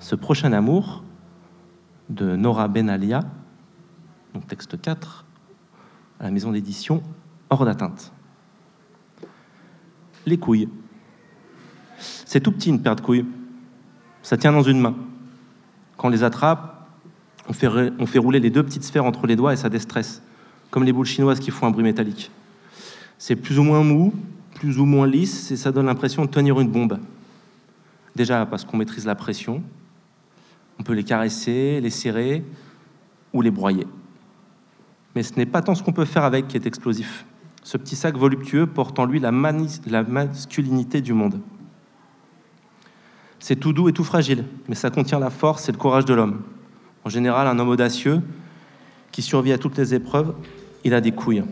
Ce prochain amour de Nora Benalia, donc texte 4, à la maison d'édition, hors d'atteinte. Les couilles. C'est tout petit une paire de couilles. Ça tient dans une main. Quand on les attrape, on fait, on fait rouler les deux petites sphères entre les doigts et ça déstresse, comme les boules chinoises qui font un bruit métallique. C'est plus ou moins mou, plus ou moins lisse, et ça donne l'impression de tenir une bombe. Déjà parce qu'on maîtrise la pression, on peut les caresser, les serrer ou les broyer. Mais ce n'est pas tant ce qu'on peut faire avec qui est explosif. Ce petit sac voluptueux porte en lui la, masculinité du monde. C'est tout doux et tout fragile, mais ça contient la force et le courage de l'homme. En général, un homme audacieux qui survit à toutes les épreuves, il a des couilles.